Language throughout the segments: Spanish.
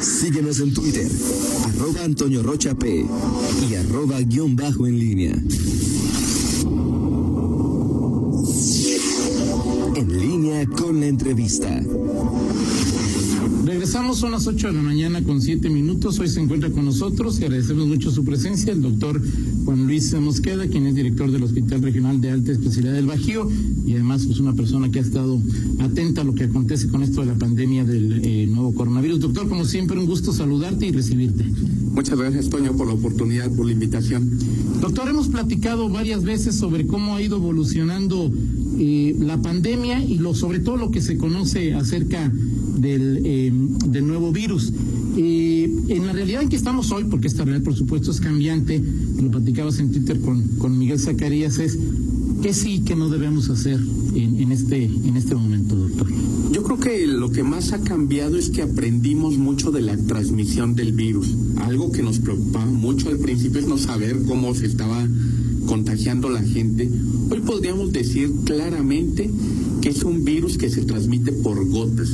Síguenos en Twitter, arroba Antonio Rocha P y arroba guion bajo en línea. En línea con la entrevista. Regresamos, son las 8 de la mañana con 7 minutos. Hoy se encuentra con nosotros y agradecemos mucho su presencia el doctor Juan Luis Mosqueda, quien es director del Hospital Regional de Alta Especialidad del Bajío y además es una persona que ha estado atenta a lo que acontece con esto de la pandemia del eh, nuevo coronavirus. Doctor, como siempre, un gusto saludarte y recibirte. Muchas gracias, Toño, por la oportunidad, por la invitación. Doctor, hemos platicado varias veces sobre cómo ha ido evolucionando eh, la pandemia y lo, sobre todo lo que se conoce acerca del, eh, del nuevo virus. Eh, en la realidad en que estamos hoy, porque esta realidad por supuesto es cambiante, lo platicabas en Twitter con, con Miguel Zacarías, es qué sí y qué no debemos hacer en, en, este, en este momento, doctor. Yo creo que lo que más ha cambiado es que aprendimos mucho de la transmisión del virus. Algo que nos preocupaba mucho al principio es no saber cómo se estaba contagiando la gente. Hoy podríamos decir claramente que es un virus que se transmite por gotas.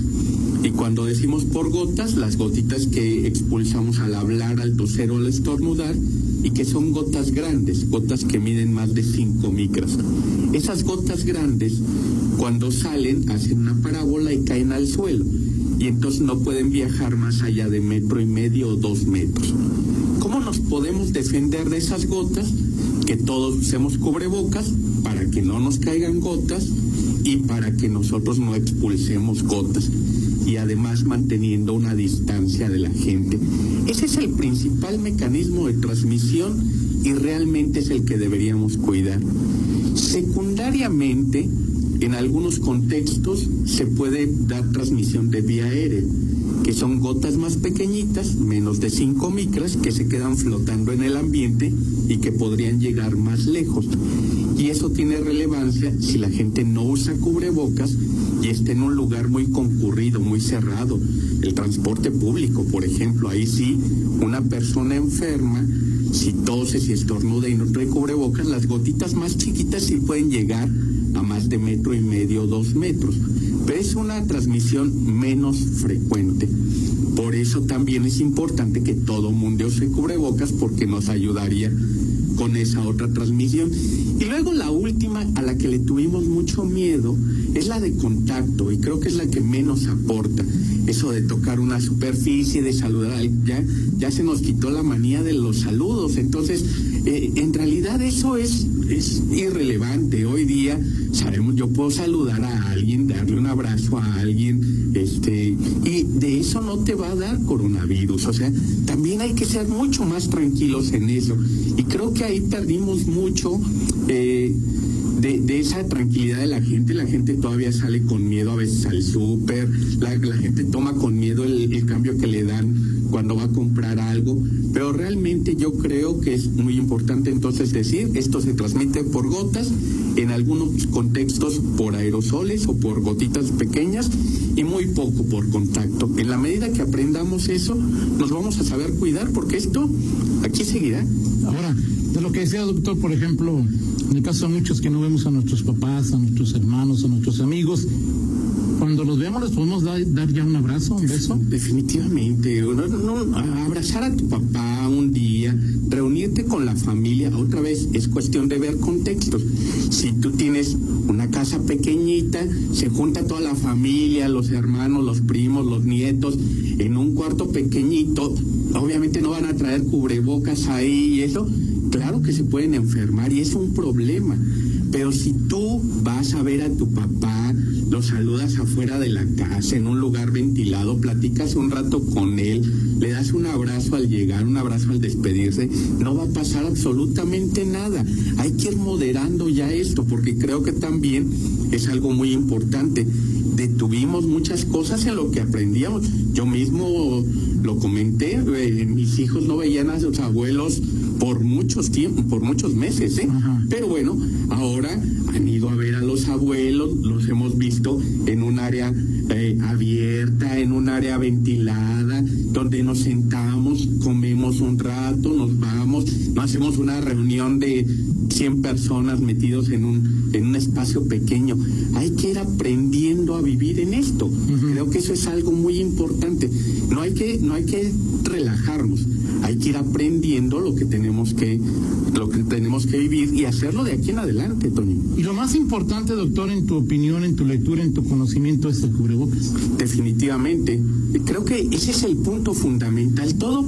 Cuando decimos por gotas, las gotitas que expulsamos al hablar, al toser o al estornudar, y que son gotas grandes, gotas que miden más de 5 micras. Esas gotas grandes, cuando salen, hacen una parábola y caen al suelo. Y entonces no pueden viajar más allá de metro y medio o dos metros. ¿Cómo nos podemos defender de esas gotas? Que todos usemos cubrebocas para que no nos caigan gotas y para que nosotros no expulsemos gotas y además manteniendo una distancia de la gente. Ese es el principal mecanismo de transmisión y realmente es el que deberíamos cuidar. Secundariamente, en algunos contextos se puede dar transmisión de vía aérea, que son gotas más pequeñitas, menos de 5 micras, que se quedan flotando en el ambiente y que podrían llegar más lejos. Y eso tiene relevancia si la gente no usa cubrebocas y está en un lugar muy concurrido, muy cerrado. El transporte público, por ejemplo, ahí sí, una persona enferma, si tose, si estornuda y no trae cubrebocas, las gotitas más chiquitas sí pueden llegar a más de metro y medio, dos metros. Pero es una transmisión menos frecuente. Por eso también es importante que todo mundo use cubrebocas porque nos ayudaría con esa otra transmisión. Y luego la última a la que le tuvimos mucho miedo es la de contacto y creo que es la que menos aporta. Eso de tocar una superficie, de saludar, ya, ya se nos quitó la manía de los saludos. Entonces, eh, en realidad eso es, es irrelevante. Hoy día sabemos, yo puedo saludar a alguien, darle un abrazo a alguien, este, y de eso no te va a dar coronavirus. O sea, también hay que ser mucho más tranquilos en eso. Y creo que ahí perdimos mucho. Eh, de, de, esa tranquilidad de la gente, la gente todavía sale con miedo a veces al súper, la, gente toma con miedo el, cambio que le dan cuando va a comprar algo, pero realmente yo creo que es muy importante entonces decir, esto se transmite por gotas, en algunos contextos por aerosoles o por gotitas pequeñas y muy poco por contacto. En la medida que aprendamos eso, nos vamos a saber cuidar porque esto aquí seguirá. Ahora, de lo que decía doctor, por ejemplo, en el caso de muchos que no vemos a nuestros papás, a nuestros hermanos, a nuestros amigos, cuando los veamos les podemos dar, ya un abrazo, un beso. Definitivamente, abrazar a tu papá un día, reunirte con la familia, otra vez es cuestión de ver contextos. Si tú tienes una casa pequeñita, se junta toda la familia, los hermanos, los primos, los nietos, en un cuarto pequeñito, obviamente no van a traer cubrebocas ahí y eso, claro que se pueden enfermar y es un problema. Pero si tú vas a ver a tu papá, lo saludas afuera de la casa, en un lugar ventilado, platicas un rato con él, le das un abrazo al llegar, un abrazo al despedirse, no va a pasar absolutamente nada. Hay que ir moderando ya esto, porque creo que también es algo muy importante. Detuvimos muchas cosas en lo que aprendíamos. Yo mismo lo comenté, eh, mis hijos no veían a sus abuelos por muchos tiempos, por muchos meses, ¿eh? Pero bueno, ahora han ido a ver a los abuelos, los hemos visto en un área eh, abierta, en un área ventilada, donde nos sentamos, comemos un rato, nos vamos, no hacemos una reunión de 100 personas metidos en un, en un espacio pequeño. Hay que ir aprendiendo a vivir en esto. Creo que eso es algo muy importante. No hay que, no hay que relajarnos hay que ir aprendiendo lo que tenemos que lo que tenemos que vivir y hacerlo de aquí en adelante, Tony. Y lo más importante, doctor, en tu opinión, en tu lectura, en tu conocimiento es el cubrebocas. Definitivamente. Creo que ese es el punto fundamental. Todo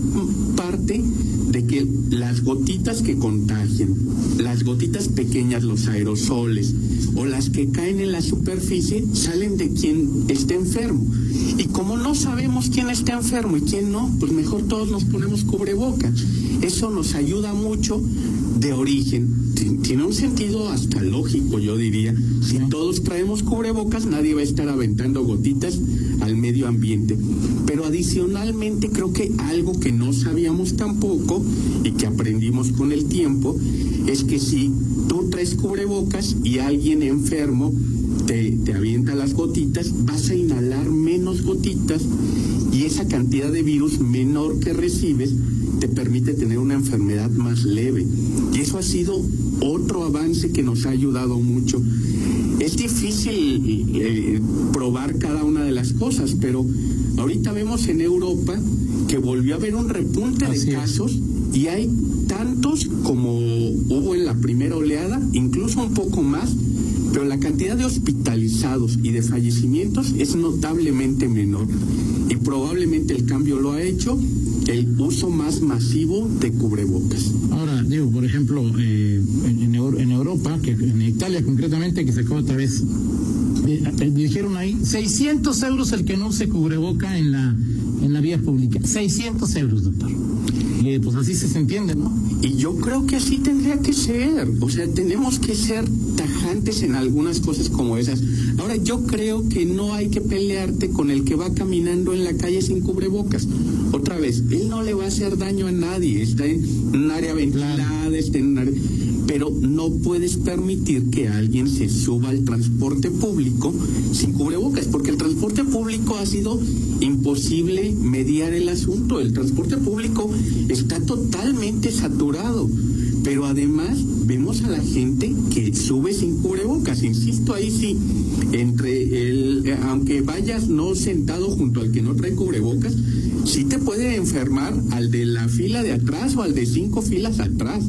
parte de que las gotitas que contagian, las gotitas pequeñas, los aerosoles o las que caen en la superficie salen de quien está enfermo. Y como no sabemos quién está enfermo y quién no, pues mejor todos nos ponemos cubrebocas. Eso nos ayuda mucho de origen. Tiene un sentido hasta lógico, yo diría. Si todos traemos cubrebocas, nadie va a estar aventando gotitas al medio ambiente. Pero adicionalmente creo que algo que no sabíamos tampoco y que aprendimos con el tiempo es que si tú traes cubrebocas y alguien enfermo te, te avienta las gotitas, vas a inhalar menos gotitas y esa cantidad de virus menor que recibes te permite tener una enfermedad más leve. Y eso ha sido otro avance que nos ha ayudado mucho. Es difícil eh, probar cada una de las cosas, pero ahorita vemos en Europa que volvió a haber un repunte de casos y hay tantos como hubo en la primera oleada, incluso un poco más, pero la cantidad de hospitalizados y de fallecimientos es notablemente menor. Y probablemente el cambio lo ha hecho el uso más masivo de cubrebocas. Ahora, digo, por ejemplo, eh, en, Europa, que en Italia concretamente, que se acaba otra vez, eh, eh, dijeron ahí 600 euros el que no use cubreboca en la, en la vía pública. 600 euros, doctor. Y pues así se entiende, ¿no? Y yo creo que así tendría que ser. O sea, tenemos que ser tajantes en algunas cosas como esas. Ahora, yo creo que no hay que pelearte con el que va caminando en la calle sin cubrebocas. Otra vez, él no le va a hacer daño a nadie. Está en un área ventilada, está en un área pero no puedes permitir que alguien se suba al transporte público sin cubrebocas, porque el transporte público ha sido imposible mediar el asunto. El transporte público está totalmente saturado, pero además vemos a la gente que sube sin cubrebocas. Insisto, ahí sí, entre el, aunque vayas no sentado junto al que no trae cubrebocas, sí te puede enfermar al de la fila de atrás o al de cinco filas atrás.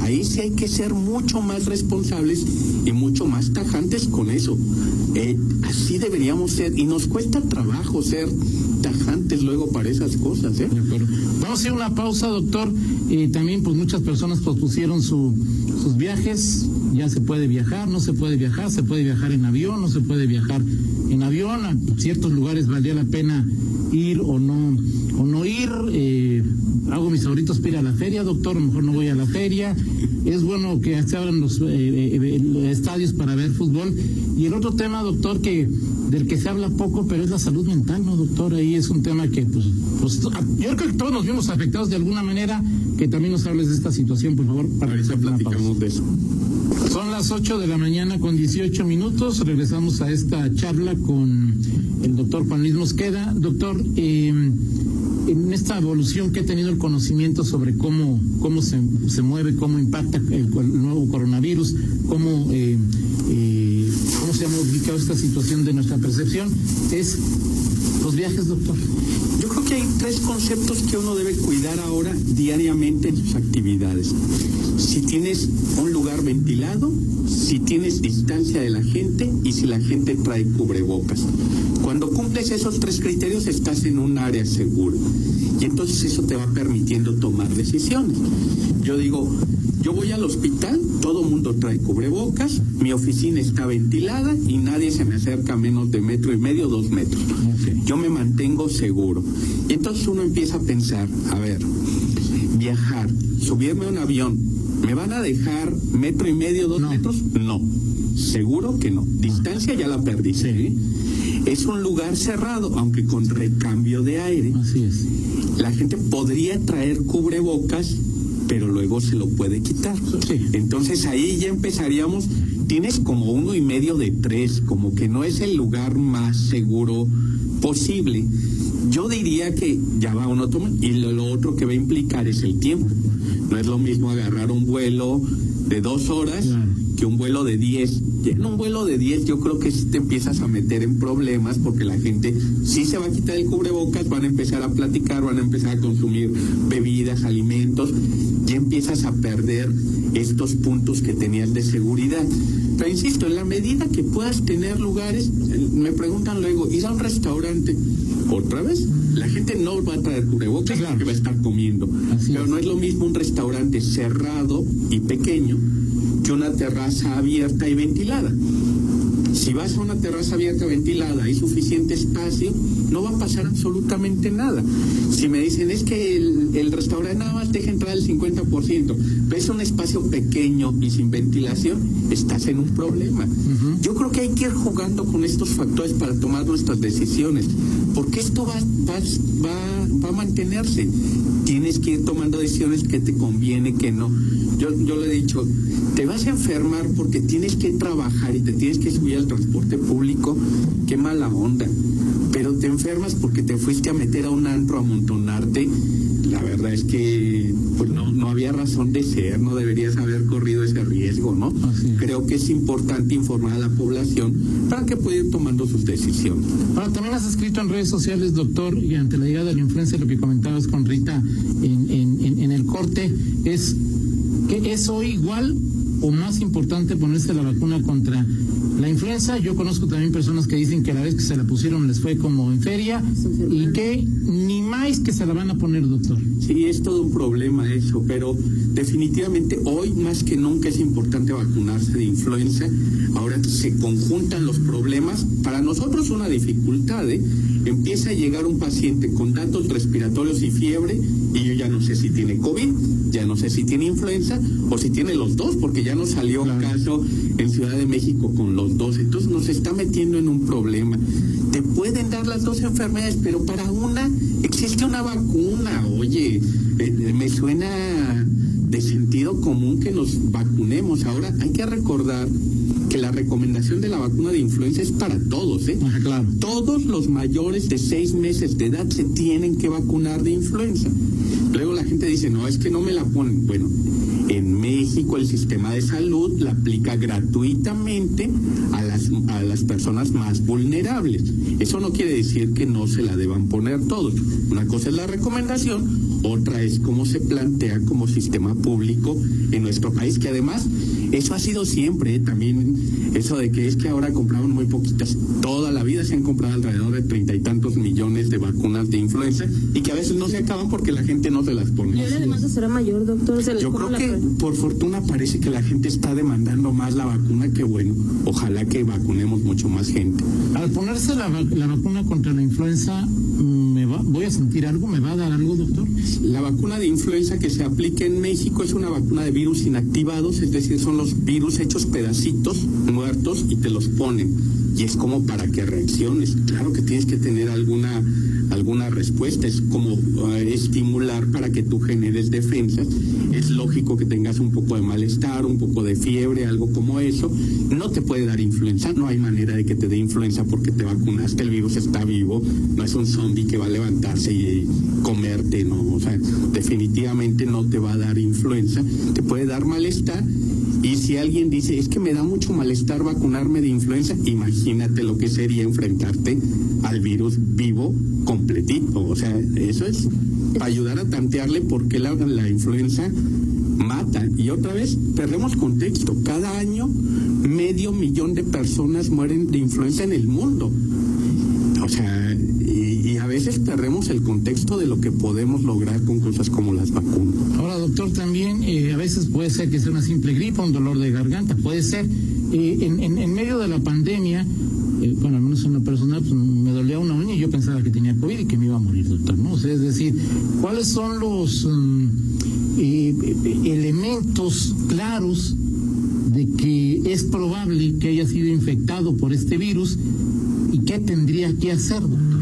Ahí sí hay que ser mucho más responsables y mucho más tajantes con eso. Eh, así deberíamos ser y nos cuesta trabajo ser tajantes luego para esas cosas. ¿eh? Vamos a hacer una pausa, doctor. también pues muchas personas pospusieron su, sus viajes. Ya se puede viajar, no se puede viajar, se puede viajar en avión, no se puede viajar en avión. A ciertos lugares valdría la pena ir o no o no ir. Eh, hago mis favoritos para ir a la feria, doctor, a lo mejor no voy a la feria. Es bueno que se abran los eh, eh, estadios para ver fútbol. Y el otro tema, doctor, que del que se habla poco, pero es la salud mental, ¿no, doctor? Ahí es un tema que, pues, pues yo creo que todos nos vimos afectados de alguna manera, que también nos hables de esta situación, por favor, para que platicamos de eso. Son las 8 de la mañana con 18 minutos. Regresamos a esta charla con el doctor Juan Luis Mosqueda. Doctor, eh, en esta evolución que ha tenido el conocimiento sobre cómo, cómo se, se mueve, cómo impacta el, nuevo coronavirus, cómo, eh, eh, cómo se ha modificado esta situación de nuestra percepción, es los viajes, doctor. Yo creo que hay tres conceptos que uno debe cuidar ahora diariamente en sus actividades. Si tienes un lugar ventilado, si tienes distancia de la gente y si la gente trae cubrebocas. Cuando cumples esos tres criterios estás en un área segura y entonces eso te va permitiendo tomar decisiones. Yo digo, yo voy al hospital, todo mundo trae cubrebocas, mi oficina está ventilada y nadie se me acerca a menos de metro y medio, dos metros. Yo me mantengo seguro. Y entonces uno empieza a pensar, a ver, viajar, subirme a un avión, ¿me van a dejar metro y medio, dos metros? No, seguro que no. Distancia ya la perdí. Sí. Es un lugar cerrado, aunque con recambio de aire. Así es. La gente podría traer cubrebocas, pero luego se lo puede quitar. Sí. Entonces ahí ya empezaríamos. Tienes como uno y medio de tres, como que no es el lugar más seguro posible. Yo diría que ya va uno toma y lo, lo, otro que va a implicar es el tiempo. No es lo mismo agarrar un vuelo de dos horas que un vuelo de diez. Ya en un vuelo de diez yo creo que sí te empiezas a meter en problemas porque la gente sí se va a quitar el cubrebocas, van a empezar a platicar, van a empezar a consumir bebidas, alimentos, y empiezas a perder estos puntos que tenías de seguridad. Pero insisto, en la medida que puedas tener lugares, me preguntan luego, ir a un restaurante, otra vez, la gente no va a traer cubrebocas claro. porque va a estar comiendo. Así Pero es. no es lo mismo un restaurante cerrado y pequeño que una terraza abierta y ventilada. Si vas a una terraza abierta ventilada, hay suficiente espacio, no va a pasar absolutamente nada. Si me dicen es que el, el restaurante nada más deja entrar el 50%, ves un espacio pequeño y sin ventilación, estás en un problema. Uh -huh. Yo creo que hay que ir jugando con estos factores para tomar nuestras decisiones, porque esto va, va, va, va a mantenerse. Tienes que ir tomando decisiones que te conviene, que no. Yo, yo le he dicho, te vas a enfermar porque tienes que trabajar y te tienes que subir al transporte público, qué mala onda. Pero te enfermas porque te fuiste a meter a un antro a amontonarte. La verdad es que pues no, no había razón de ser, no deberías haber corrido ese riesgo, ¿no? Creo que es importante informar a la población para que pueda ir tomando sus decisiones. Ahora, también has escrito en redes sociales, doctor, y ante la llegada de la influencia, lo que comentabas con Rita en, en, en, en el corte, es que es hoy igual o más importante ponerse la vacuna contra la influenza. Yo conozco también personas que dicen que la vez que se la pusieron les fue como en feria y que ni más que se la van a poner, doctor. Sí, es todo un problema eso, pero definitivamente hoy más que nunca es importante vacunarse de influenza. Ahora se conjuntan los problemas. Para nosotros una dificultad, ¿eh? Empieza a llegar un paciente con datos respiratorios y fiebre y yo ya no sé si tiene COVID, ya no sé si tiene influenza o si tiene los dos, porque ya nos salió un claro. caso en Ciudad de México con los dos. Entonces nos está metiendo en un problema. Te pueden dar las dos enfermedades, pero para una existe una vacuna. Oye, eh, me suena sentido común que nos vacunemos. Ahora hay que recordar que la recomendación de la vacuna de influenza es para todos, ¿eh? Claro. Todos los mayores de seis meses de edad se tienen que vacunar de influenza. Luego la gente dice, no, es que no me la ponen. Bueno, en México el sistema de salud la aplica gratuitamente a las, a las personas más vulnerables. Eso no quiere decir que no se la deban poner todos. Una cosa es la recomendación, otra es cómo se plantea como sistema público en nuestro país, que además eso ha sido siempre, ¿eh? también eso de que es que ahora compramos muy poquitas. Toda la vida se han comprado alrededor de treinta y tantos millones de vacunas de influenza y que a veces no se acaban porque la gente no se las pone. ¿Y la demanda será mayor, doctor? ¿Se Yo creo que por fortuna parece que la gente está demandando más la vacuna que bueno. Ojalá que vacunemos mucho más gente. Al ponerse la, la vacuna contra la influenza, ¿me va, ¿voy a sentir algo? ¿Me va a dar algo, doctor? La vacuna de influenza que se aplica en México es una vacuna de virus inactivados, es decir, son los virus hechos pedacitos, muertos, y te los ponen. Y es como para que reacciones. Claro que tienes que tener alguna, respuesta, es como uh, estimular para que tú generes defensas. Es lógico que tengas un poco de malestar, un poco de fiebre, algo como eso. No te puede dar influenza, no hay manera de que te dé influenza porque te vacunaste, el virus está vivo, no es un zombie que va a levantarse y comerte, no, o sea, definitivamente no te va a dar influenza, te puede dar malestar y si alguien dice, es que me da mucho malestar vacunarme de influenza, imagínate lo que sería enfrentarte al virus vivo completito. O sea, eso es para ayudar a tantearle por qué la, la influenza mata. Y otra vez, perdemos contexto. Cada año, medio millón de personas mueren de influenza en el mundo. O sea, y, a veces perdemos el contexto de lo que podemos lograr con cosas como las vacunas. Ahora, doctor, también eh, a veces puede ser que sea una simple gripa, un dolor de garganta, puede ser. Eh, en, en, en, medio de la pandemia, eh, bueno, al menos en una persona, pues, me dolía una uña y yo pensaba que tenía COVID y que me iba a morir, doctor, ¿no? O sea, es decir, ¿cuáles son los um, elementos claros de que es probable que haya sido infectado por este virus y qué tendría que hacer, doctor?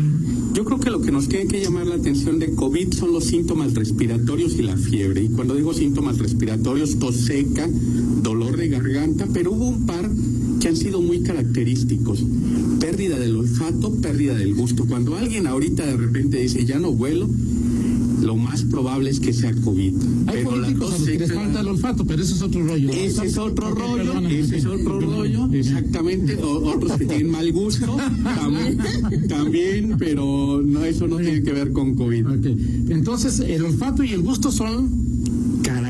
Yo creo que lo que nos tiene que llamar la atención de COVID son los síntomas respiratorios y la fiebre. Y cuando digo síntomas respiratorios, tos seca, dolor de garganta, pero hubo un par que han sido muy característicos. Pérdida del olfato, pérdida del gusto. Cuando alguien ahorita de repente dice, ya no vuelo, lo más probable es que sea COVID. Hay pero la políticos a los que les falta el olfato, pero eso es otro rollo. ese es otro rollo, ese es otro rollo, exactamente. O- otros que tienen mal gusto, también, también, pero no, eso no tiene que ver con COVID. Entonces, el olfato y el gusto son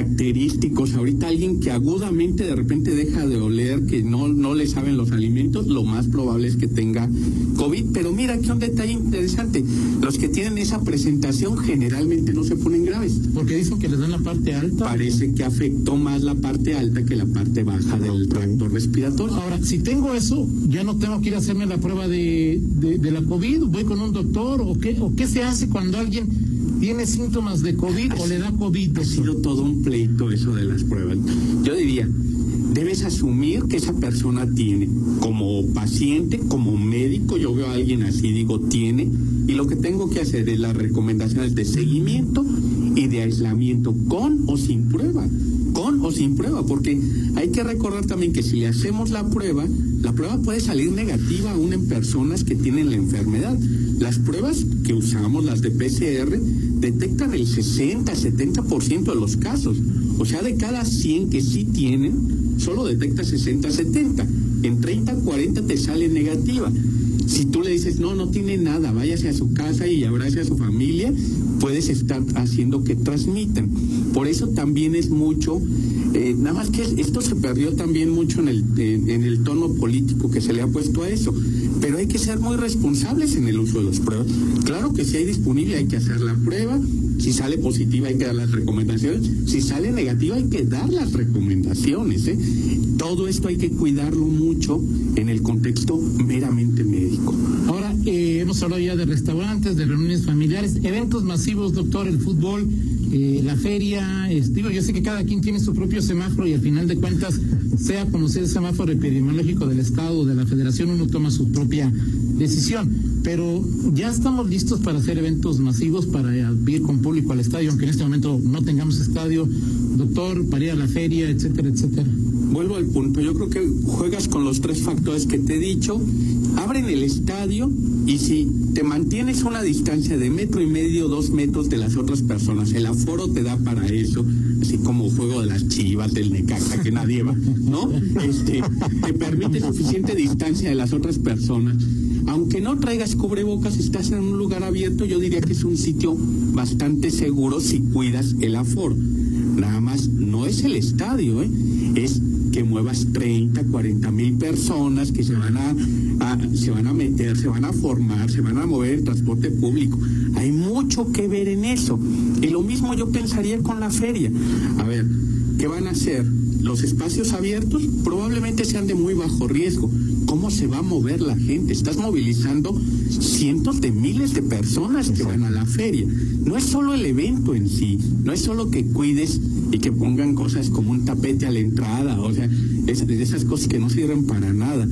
característicos. Ahorita alguien que agudamente de repente deja de oler, que no, no le saben los alimentos, lo más probable es que tenga COVID. Pero mira, aquí un detalle interesante. Los que tienen esa presentación generalmente no se ponen graves. porque dicen que les dan la parte alta. Parece que afectó más la parte alta que la parte baja del tracto respiratorio. Ahora, si tengo eso, ya no tengo que ir a hacerme la prueba de, de, de la COVID, voy con un doctor, o qué, o qué se hace cuando alguien tiene síntomas de COVID o le da COVID. Ha sido todo un pleito eso de las pruebas. Yo diría, debes asumir que esa persona tiene, como paciente, como médico, yo veo a alguien así, digo, tiene, y lo que tengo que hacer es las recomendaciones de seguimiento y de aislamiento, con o sin prueba, con o sin prueba, porque hay que recordar también que si le hacemos la prueba, la prueba puede salir negativa aún en personas que tienen la enfermedad. Las pruebas que usamos, las de PCR, detectan el 60, 70% de los casos. O sea, de cada 100 que sí tienen, solo detecta 60, 70. En 30, 40 te sale negativa. Si tú le dices, no, no tiene nada, váyase a su casa y abrace a su familia, puedes estar haciendo que transmitan. Por eso también es mucho, eh, nada más que esto se perdió también mucho en el, en el tono político que se le ha puesto a eso. Pero hay que ser muy responsables en el uso de las pruebas. Claro que si hay disponible hay que hacer la prueba. Si sale positiva hay que dar las recomendaciones. Si sale negativa hay que dar las recomendaciones. ¿eh? Todo esto hay que cuidarlo mucho en el contexto meramente médico. Ahora, eh, hemos hablado ya de restaurantes, de reuniones familiares, eventos masivos, doctor, el fútbol, eh, la feria. es- digo, yo sé que cada quien tiene su propio semáforo y al final de cuentas, sea como sea el semáforo epidemiológico del Estado o de la Federación, uno toma su propia decisión. Pero ya estamos listos para hacer eventos masivos, para eh, ir con público al estadio, aunque en este momento no tengamos estadio, doctor, para ir a la feria, etcétera, etcétera. Vuelvo al punto, yo creo que juegas con los tres factores que te he dicho, abren el estadio y si te mantienes una distancia de metro y medio, dos metros de las otras personas, el aforo te da para eso, así como juego de las chivas, del Necaxa, que nadie va, ¿no? Este, te permite suficiente distancia de las otras personas. Aunque no traigas cubrebocas, estás en un lugar abierto, yo diría que es un sitio bastante seguro si cuidas el aforo. Nada más, no es el estadio, ¿eh? es que muevas 30, 40 mil personas que se van a, se van a meter, se van a formar, se van a mover en transporte público. Hay mucho que ver en eso. Y lo mismo yo pensaría con la feria. A ver, ¿qué van a hacer? Los espacios abiertos probablemente sean de muy bajo riesgo. ¿Cómo se va a mover la gente? Estás movilizando cientos de miles de personas que van a la feria. No es solo el evento en sí, no es solo que cuides y que pongan cosas como un tapete a la entrada, o sea, es- esas cosas que no sirven para nada.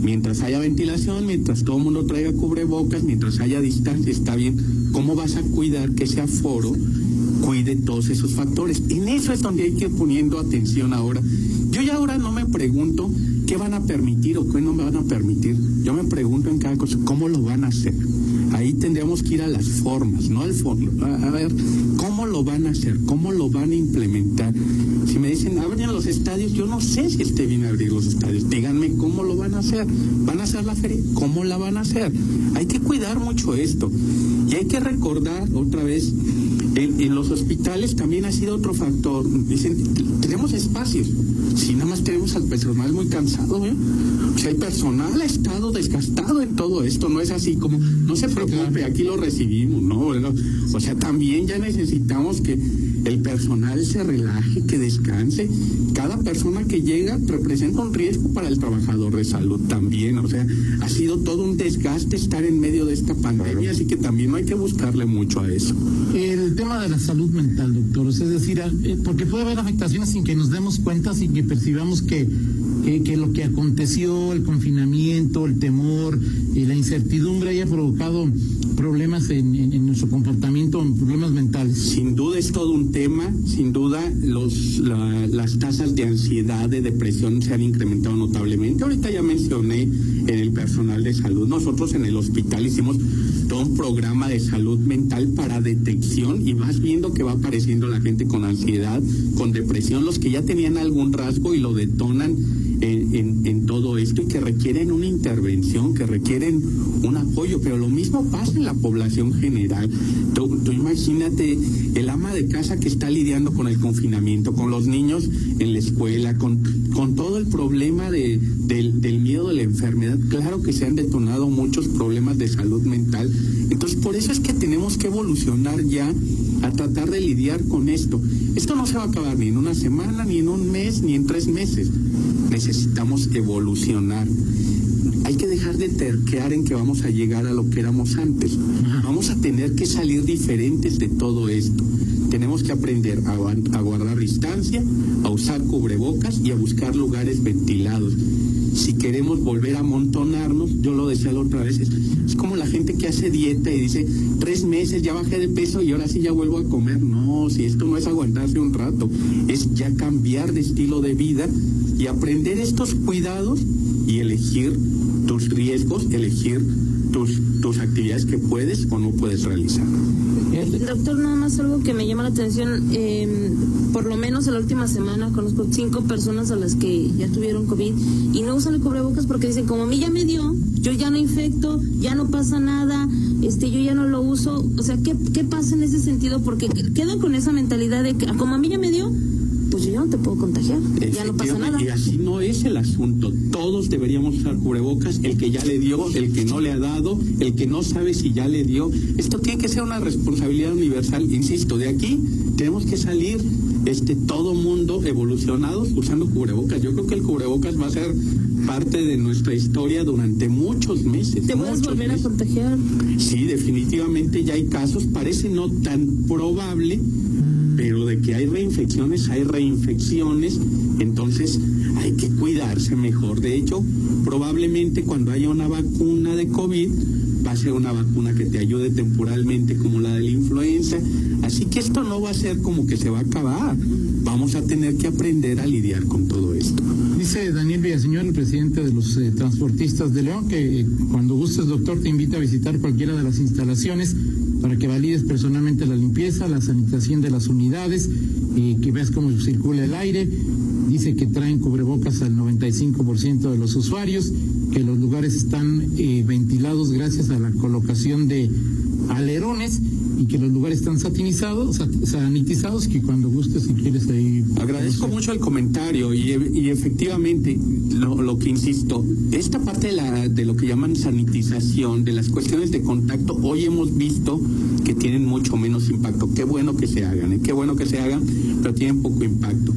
Mientras haya ventilación, mientras todo el mundo traiga cubrebocas, mientras haya distancia, está bien. ¿Cómo vas a cuidar que ese aforo cuide todos esos factores? En eso es donde hay que ir poniendo atención ahora. Yo ya ahora no me pregunto qué van a permitir o qué no me van a permitir. Yo me pregunto en cada cosa, ¿cómo lo van a hacer? Ahí tendríamos que ir a las formas, no al fondo. A, ver, ¿cómo lo van a hacer? ¿Cómo lo van a implementar? Si me dicen, abren los estadios, yo no sé si esté bien abrir los estadios. Díganme cómo lo van a hacer. ¿Van a hacer la feria? ¿Cómo la van a hacer? Hay que cuidar mucho esto. Y hay que recordar otra vez, en, los hospitales también ha sido otro factor. Dicen, tenemos espacios. Si nada más tenemos al personal muy cansado, ¿eh? O sea, el personal ha estado desgastado en todo esto, no es así como, no se preocupe, aquí lo recibimos, ¿no? O sea, también ya necesitamos que el personal se relaje, que descanse. Cada persona que llega representa un riesgo para el trabajador de salud también, o sea, ha sido todo un desgaste estar en medio de esta pandemia, así que también no hay que buscarle mucho a eso. El tema de la salud mental, doctor, es decir, a- eh, porque puede haber afectaciones sin que nos demos cuenta, sin que percibamos que, que, que lo que aconteció, el confinamiento, el temor, eh, la incertidumbre haya provocado problemas en, en, nuestro comportamiento, problemas mentales. Sin duda es todo un tema, sin duda los, las tasas de ansiedad, de depresión se han incrementado notablemente. Ahorita ya mencioné en el personal de salud, nosotros en el hospital hicimos todo un programa de salud mental para detección y más viendo que va apareciendo la gente con ansiedad, con depresión, los que ya tenían algún rasgo y lo detonan en, en, todo esto y que requieren una intervención, que requieren un apoyo, pero lo mismo pasa en la población general. Tú, imagínate el ama de casa que está lidiando con el confinamiento, con los niños en la escuela, con, con todo el problema de, del, del miedo de la enfermedad. Claro que se han detonado muchos problemas de salud mental. Entonces, por eso es que tenemos que evolucionar ya a tratar de lidiar con esto. Esto no se va a acabar ni en una semana, ni en un mes, ni en tres meses necesitamos evolucionar. Hay que dejar de terquear en que vamos a llegar a lo que éramos antes. Vamos a tener que salir diferentes de todo esto. Tenemos que aprender a, a guardar distancia, a usar cubrebocas y a buscar lugares ventilados si queremos volver a amontonarnos, yo lo decía la otra vez, es, como la gente que hace dieta y dice, tres meses ya bajé de peso y ahora sí ya vuelvo a comer. No, si esto no es aguantarse un rato, es ya cambiar de estilo de vida y aprender estos cuidados y elegir tus riesgos, elegir tus, tus actividades que puedes o no puedes realizar. Doctor, nada más algo que me llama la atención, em, por lo menos en la última semana conozco cinco personas a las que ya tuvieron COVID y no usan el cubrebocas porque dicen, como a mí ya me dio, yo ya no infecto, ya no pasa nada, este, yo ya no lo uso. O sea, ¿qué, qué pasa en ese sentido? Porque quedo con esa mentalidad de que como a mí ya me dio, no te puedo contagiar, ya no pasa nada. Y así no es el asunto. Todos deberíamos usar cubrebocas, el que ya le dio, el que no le ha dado, el que no sabe si ya le dio. Esto tiene que ser una responsabilidad universal. Insisto, de aquí tenemos que salir este todo mundo evolucionados usando cubrebocas. Yo creo que el cubrebocas va a ser parte de nuestra historia durante muchos meses. ¿Te puedes volver a contagiar? Sí, definitivamente ya hay casos. Parece no tan probable pero de que hay reinfecciones, hay reinfecciones, entonces hay que cuidarse mejor. De hecho, probablemente cuando haya una vacuna de COVID, va a ser una vacuna que te ayude temporalmente como la de la influenza. Así que esto no va a ser como que se va a acabar. Vamos a tener que aprender a lidiar con todo esto. Dice Daniel Villaseñor, el presidente de los eh, transportistas de León, que cuando gustes, doctor, te invita a visitar cualquiera de las instalaciones para que valides personalmente la limpieza, la sanitación de las unidades, y que veas cómo circula el aire. Dice que traen cubrebocas al 95% de los usuarios, que los lugares están eh, ventilados gracias a la colocación de alerones y que los lugares están satinizados, sanitizados, que cuando gustes si quieres ahí. Agradezco mucho el comentario y, y efectivamente lo, lo, que insisto, esta parte de, la, de lo que llaman sanitización, de las cuestiones de contacto, hoy hemos visto que tienen mucho menos impacto. Qué bueno que se hagan, ¿eh? qué bueno que se hagan, pero tienen poco impacto.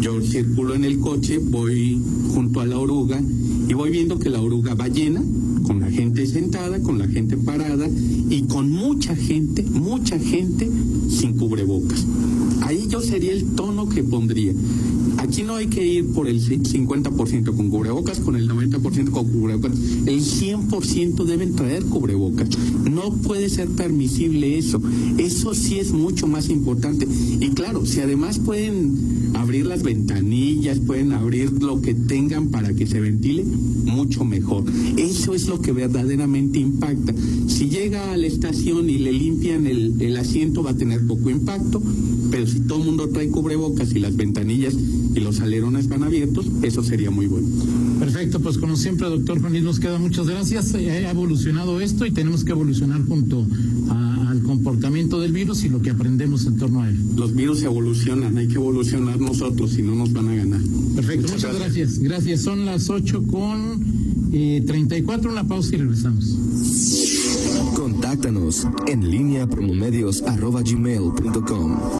Yo circulo en el coche, voy junto a la oruga y voy viendo que la oruga va llena con la gente sentada, con la gente parada y con mucha gente, mucha gente sin cubrebocas. Ahí yo sería el tono que pondría. Aquí no hay que ir por el 50% con cubrebocas, con el 90% con cubrebocas. El 100% deben traer cubrebocas. No puede ser permisible eso. Eso sí es mucho más importante. Y claro, si además pueden abrir las ventanillas, pueden abrir lo que tengan para que se ventile, mucho mejor. Eso es lo que verdaderamente impacta. Si llega a la estación y le limpian el, el asiento va a tener poco impacto, pero si todo el mundo trae cubrebocas y las ventanillas y los alerones van abiertos, eso sería muy bueno. Perfecto, pues como siempre, doctor Juan nos queda muchas gracias. Eh, ha evolucionado esto y tenemos que evolucionar junto al comportamiento del virus y lo que aprendemos en torno a él. Los virus evolucionan, hay que evolucionar nosotros, si no nos van a ganar. Perfecto, muchas, gracias. gracias. Son las 8 con eh, 34, una pausa y regresamos. Contáctanos en línea promomedios.com